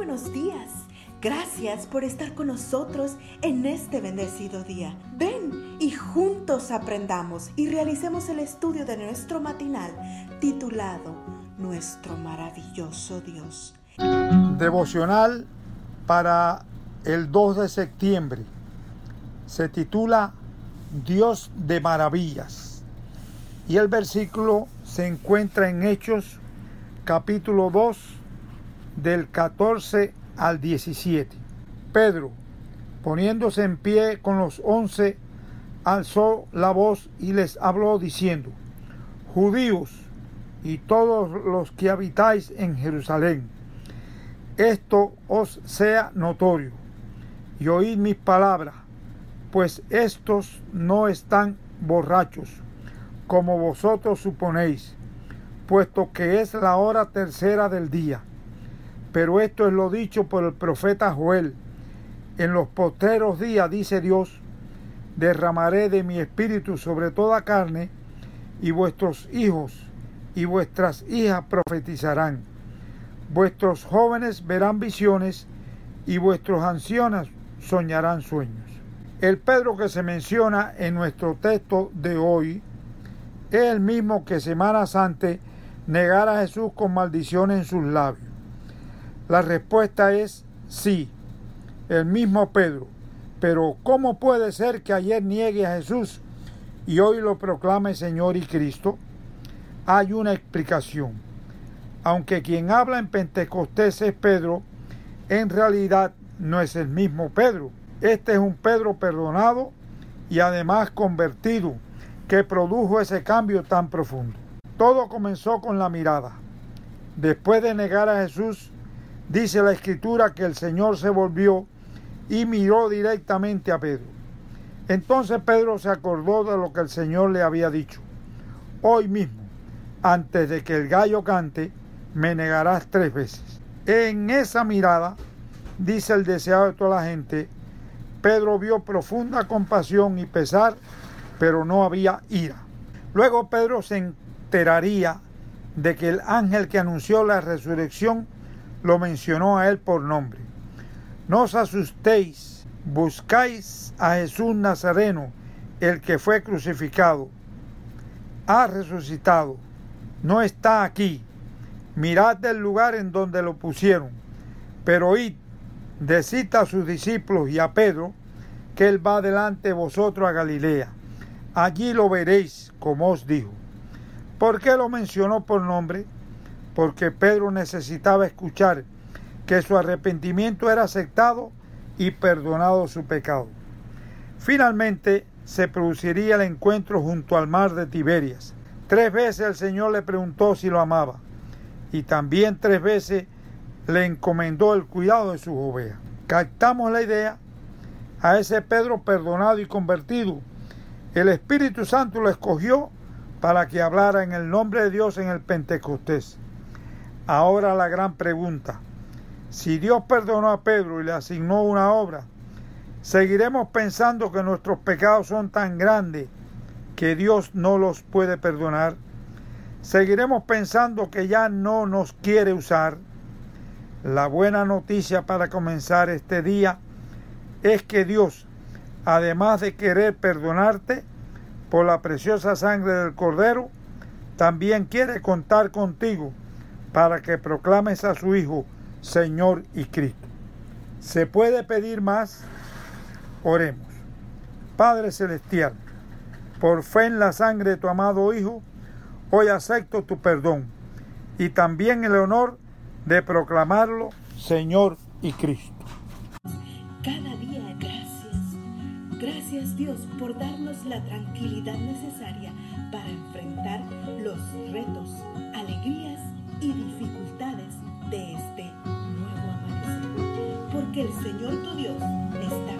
buenos días. Gracias por estar con nosotros en este bendecido día. Ven y juntos aprendamos y realicemos el estudio de nuestro matinal titulado Nuestro maravilloso Dios. Devocional para el 2 de septiembre. Se titula Dios de maravillas. Y el versículo se encuentra en Hechos capítulo 2 del 14 al 17. Pedro, poniéndose en pie con los once, alzó la voz y les habló diciendo, Judíos y todos los que habitáis en Jerusalén, esto os sea notorio, y oíd mis palabras, pues estos no están borrachos, como vosotros suponéis, puesto que es la hora tercera del día. Pero esto es lo dicho por el profeta Joel. En los posteros días, dice Dios, derramaré de mi espíritu sobre toda carne, y vuestros hijos y vuestras hijas profetizarán. Vuestros jóvenes verán visiones, y vuestros ancianos soñarán sueños. El Pedro que se menciona en nuestro texto de hoy es el mismo que semanas antes negara a Jesús con maldición en sus labios. La respuesta es sí, el mismo Pedro. Pero ¿cómo puede ser que ayer niegue a Jesús y hoy lo proclame Señor y Cristo? Hay una explicación. Aunque quien habla en Pentecostés es Pedro, en realidad no es el mismo Pedro. Este es un Pedro perdonado y además convertido que produjo ese cambio tan profundo. Todo comenzó con la mirada. Después de negar a Jesús, Dice la escritura que el Señor se volvió y miró directamente a Pedro. Entonces Pedro se acordó de lo que el Señor le había dicho. Hoy mismo, antes de que el gallo cante, me negarás tres veces. En esa mirada, dice el deseado de toda la gente, Pedro vio profunda compasión y pesar, pero no había ira. Luego Pedro se enteraría de que el ángel que anunció la resurrección lo mencionó a él por nombre. No os asustéis, buscáis a Jesús Nazareno, el que fue crucificado. Ha resucitado, no está aquí. Mirad del lugar en donde lo pusieron. Pero id, decid a sus discípulos y a Pedro que él va delante de vosotros a Galilea. Allí lo veréis, como os dijo. ¿Por qué lo mencionó por nombre? Porque Pedro necesitaba escuchar que su arrepentimiento era aceptado y perdonado su pecado. Finalmente se produciría el encuentro junto al mar de Tiberias. Tres veces el Señor le preguntó si lo amaba y también tres veces le encomendó el cuidado de sus ovejas. Captamos la idea a ese Pedro perdonado y convertido. El Espíritu Santo lo escogió para que hablara en el nombre de Dios en el Pentecostés. Ahora la gran pregunta. Si Dios perdonó a Pedro y le asignó una obra, ¿seguiremos pensando que nuestros pecados son tan grandes que Dios no los puede perdonar? ¿Seguiremos pensando que ya no nos quiere usar? La buena noticia para comenzar este día es que Dios, además de querer perdonarte por la preciosa sangre del Cordero, también quiere contar contigo para que proclames a su Hijo Señor y Cristo. ¿Se puede pedir más? Oremos. Padre Celestial, por fe en la sangre de tu amado Hijo, hoy acepto tu perdón y también el honor de proclamarlo Señor y Cristo. Cada día gracias. Gracias Dios por darnos la tranquilidad necesaria para enfrentar los retos, alegrías y dificultades de este nuevo amanecer. Porque el Señor tu Dios está